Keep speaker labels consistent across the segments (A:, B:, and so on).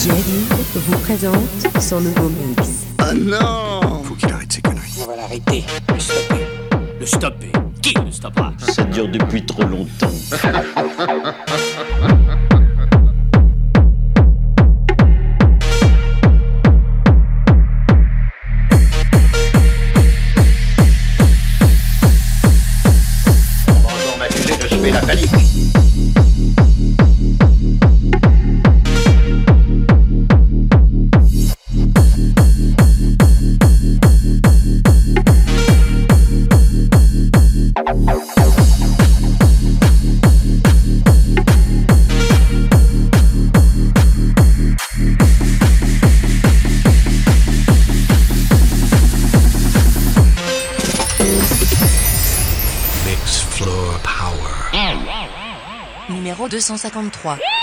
A: Jerry vous présente son nouveau mix.
B: Oh non
C: Faut qu'il arrête ses conneries.
D: On va l'arrêter. Le stopper.
E: Le stopper. Qui le stoppera?
F: Ça dure depuis trop longtemps.
C: Abandon ma fusée, je la panique.
G: 253.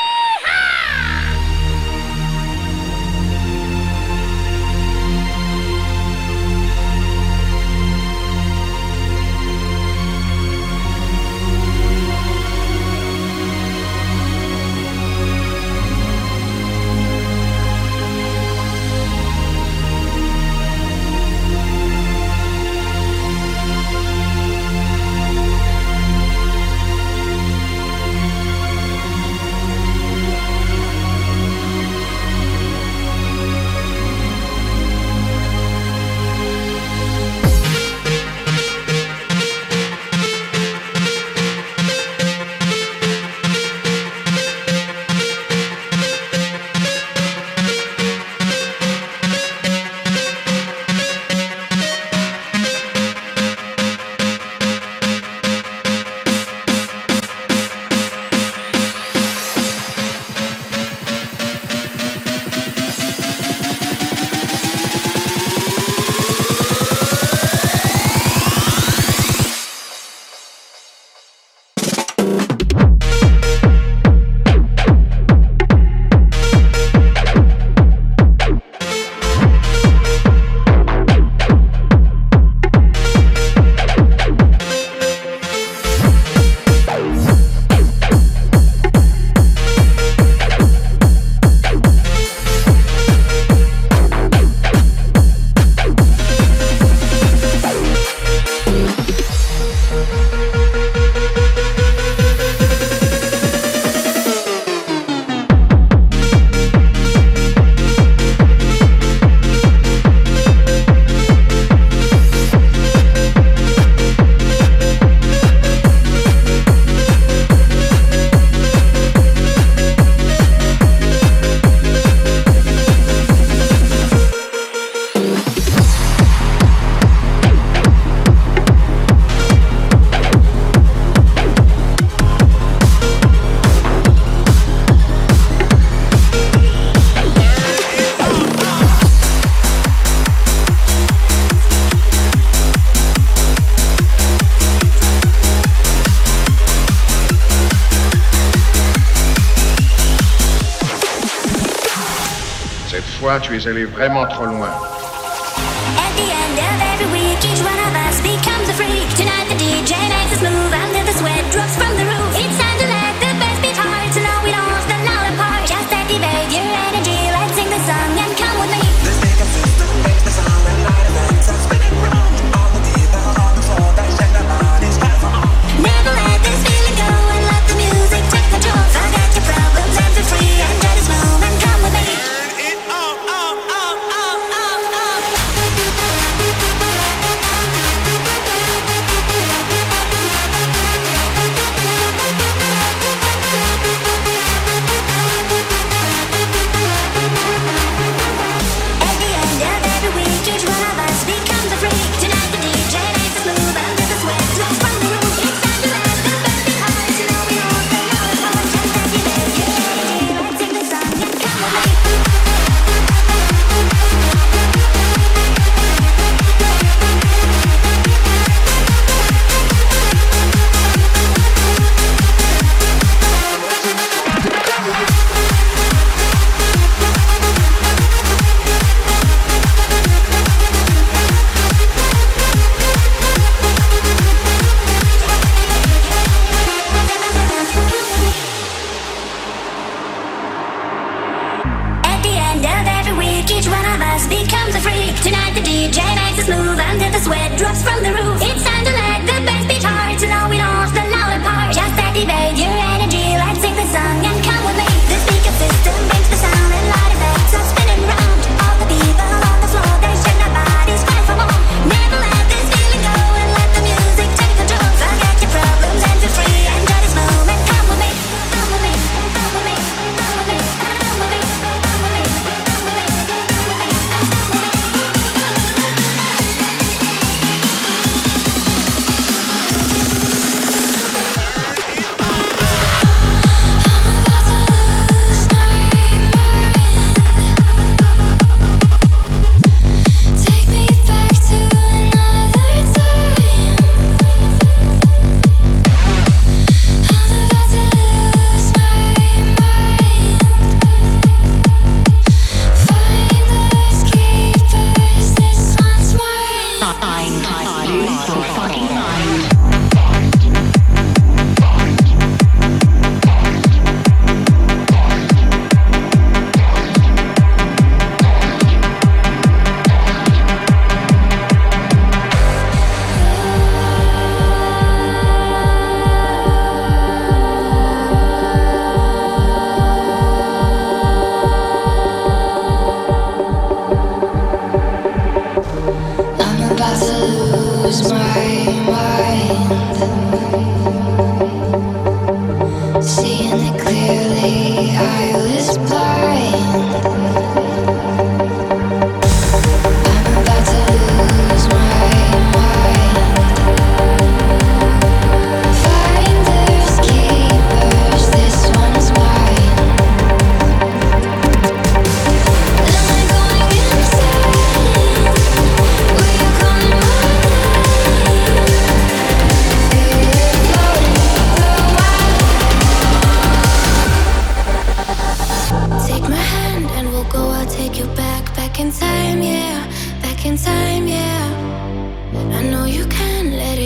C: elle est vraiment trop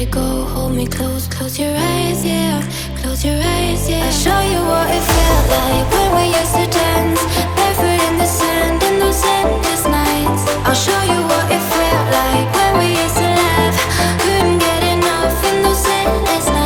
H: go.
I: Hold me close, close your eyes, yeah. Close your eyes, yeah. I'll show you what it felt like when we used to dance, barefoot in the sand in those endless nights. I'll show you what it felt like when we used to laugh, couldn't get enough in those endless nights.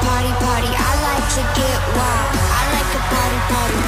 B: party, party. I like to get wild. I like to party, party.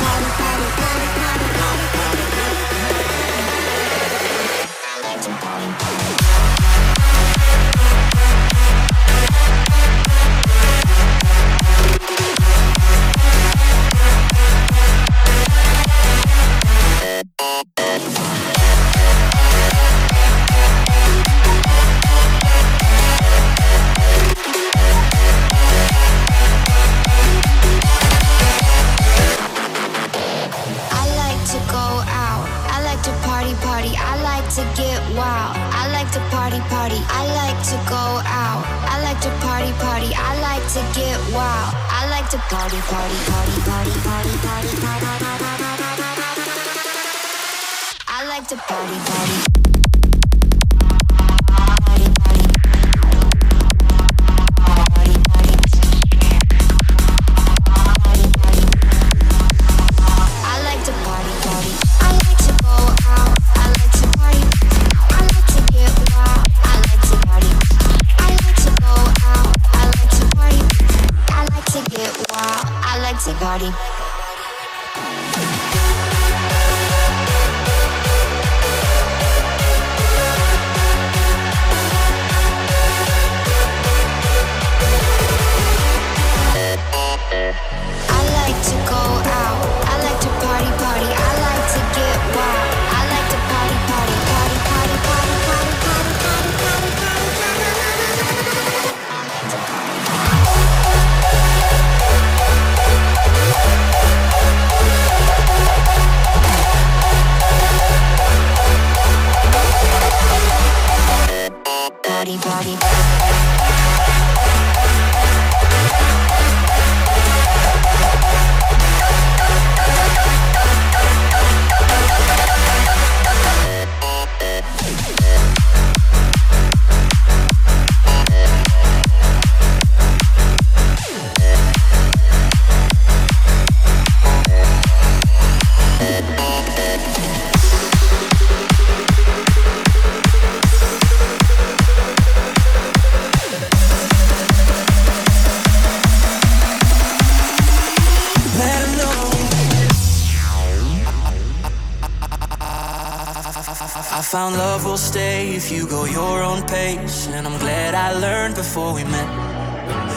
J: If you go your own pace, and I'm glad I learned before we met.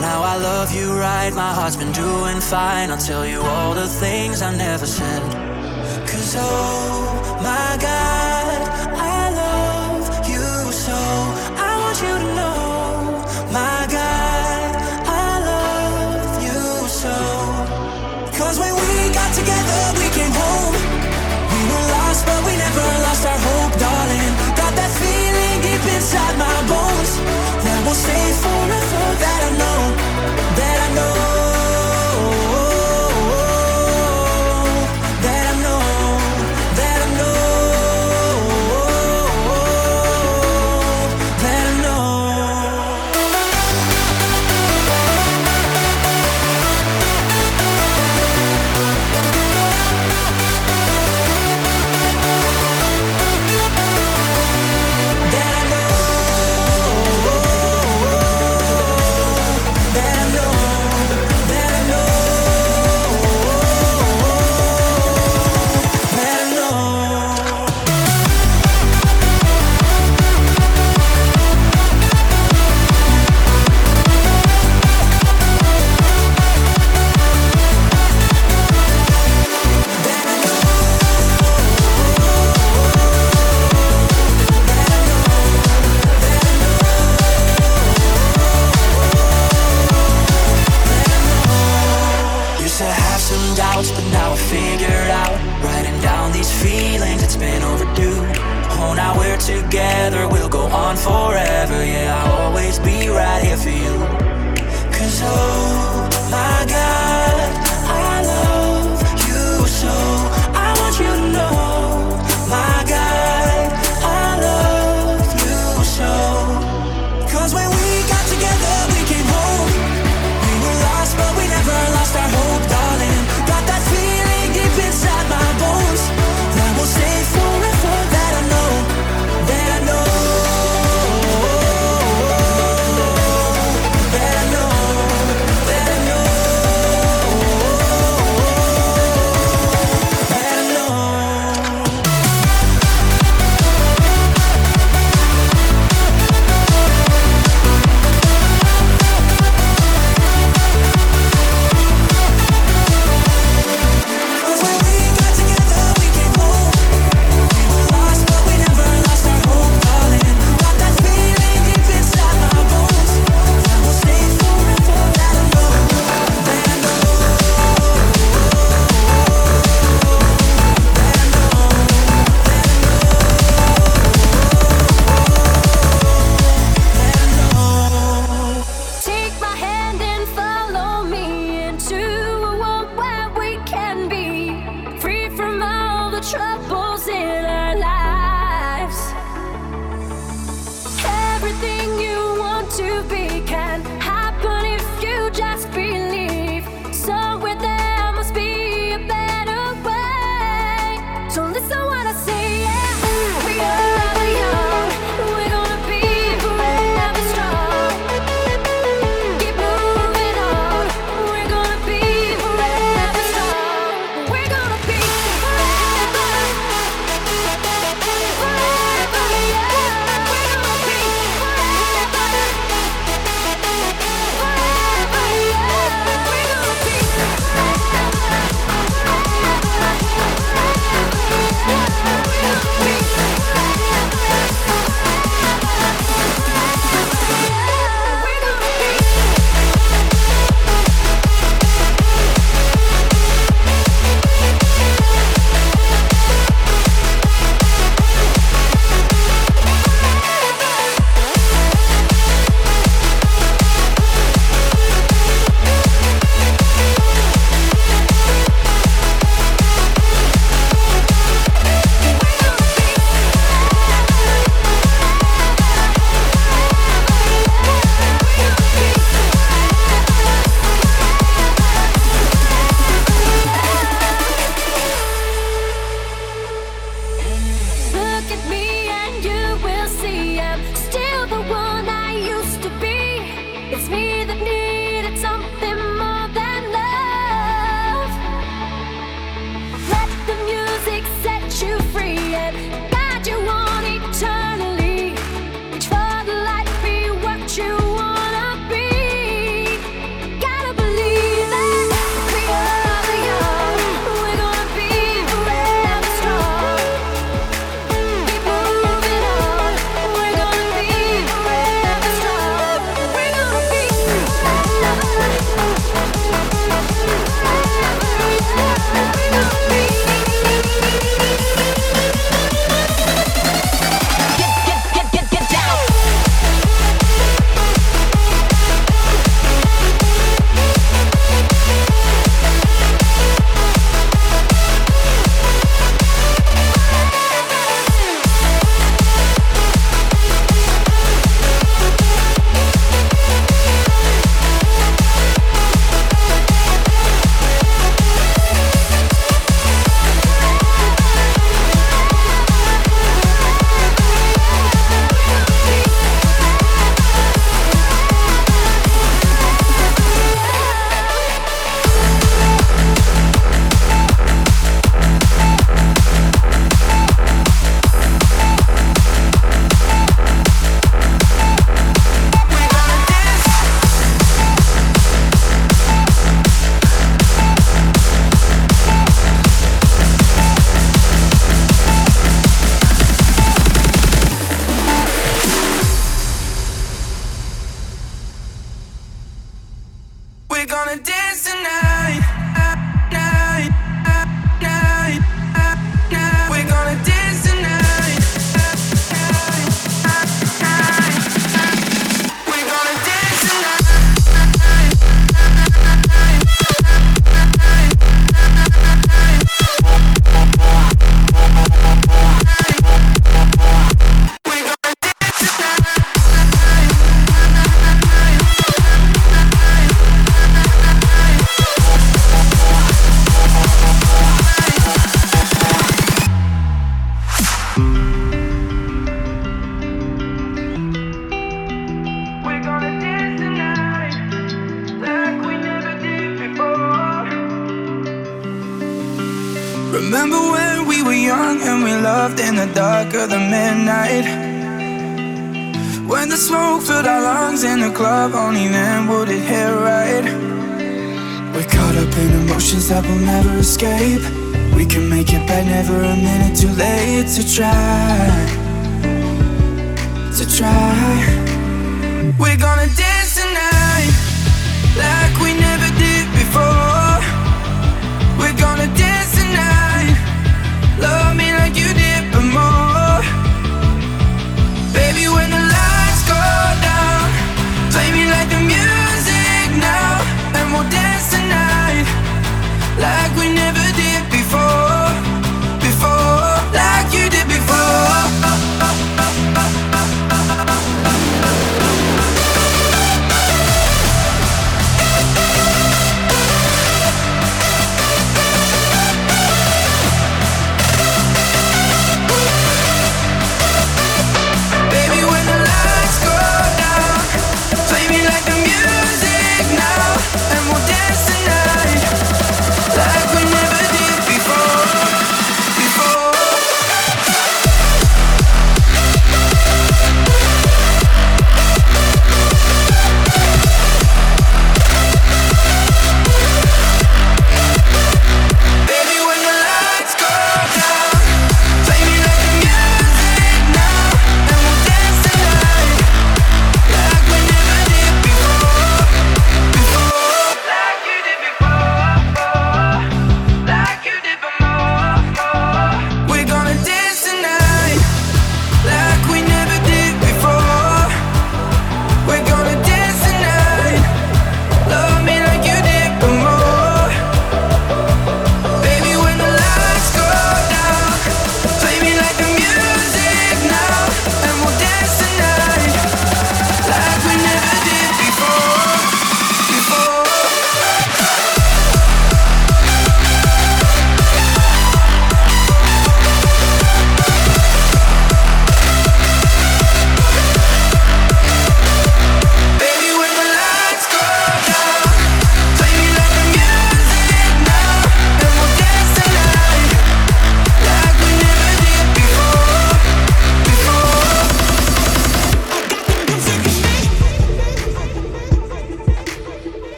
J: Now I love you right, my heart's been doing fine. I'll tell you all the things I never said. Cause oh my god. club, only then would it hit right. We're caught up in emotions that will never escape. We can make it back, never a minute too late to try. To try. We're
K: gonna dance tonight like we never did before. We're gonna dance.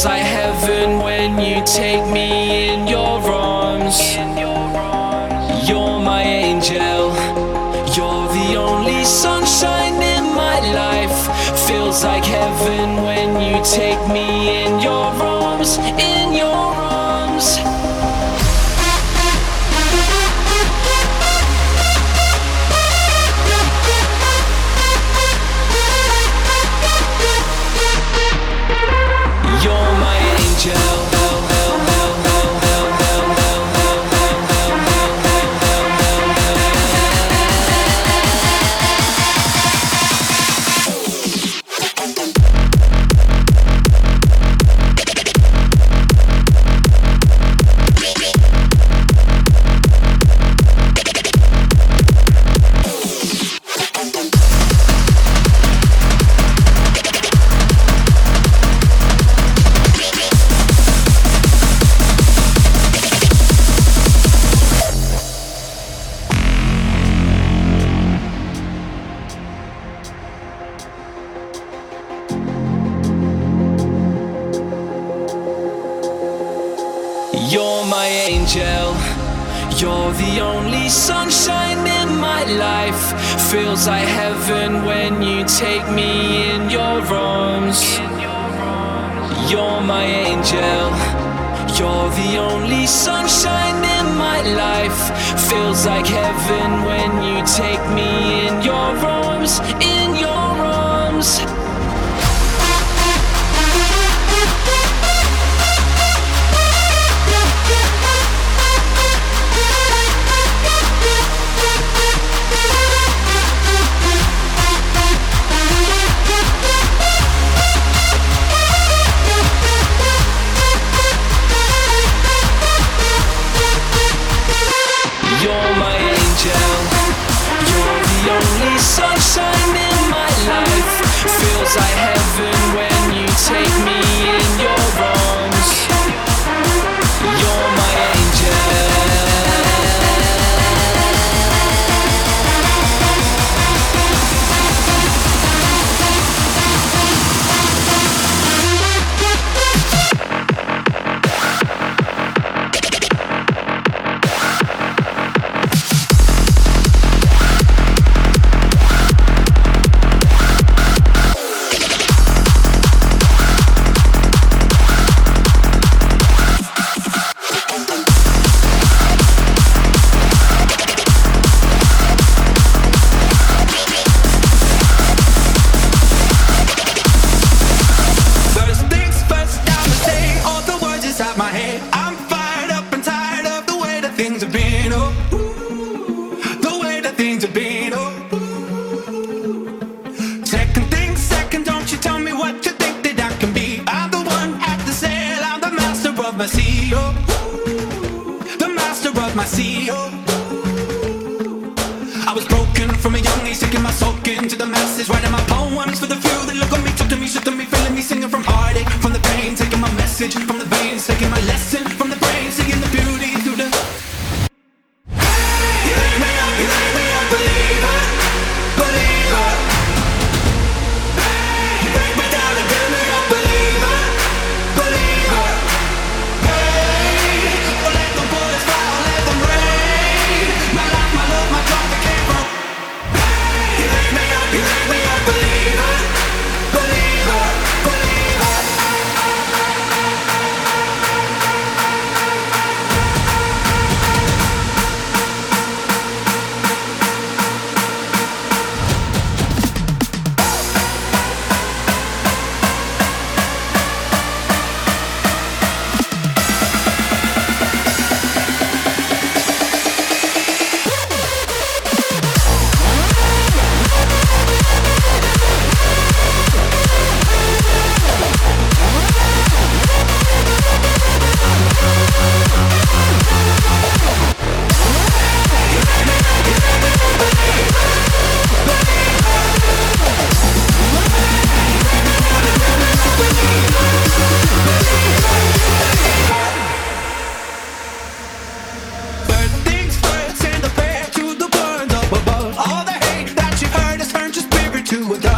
K: feels like heaven when you take me in your arms. You're my angel, you're the only sunshine in my life. Feels like heaven when you take me in your arms, in your
L: to
M: a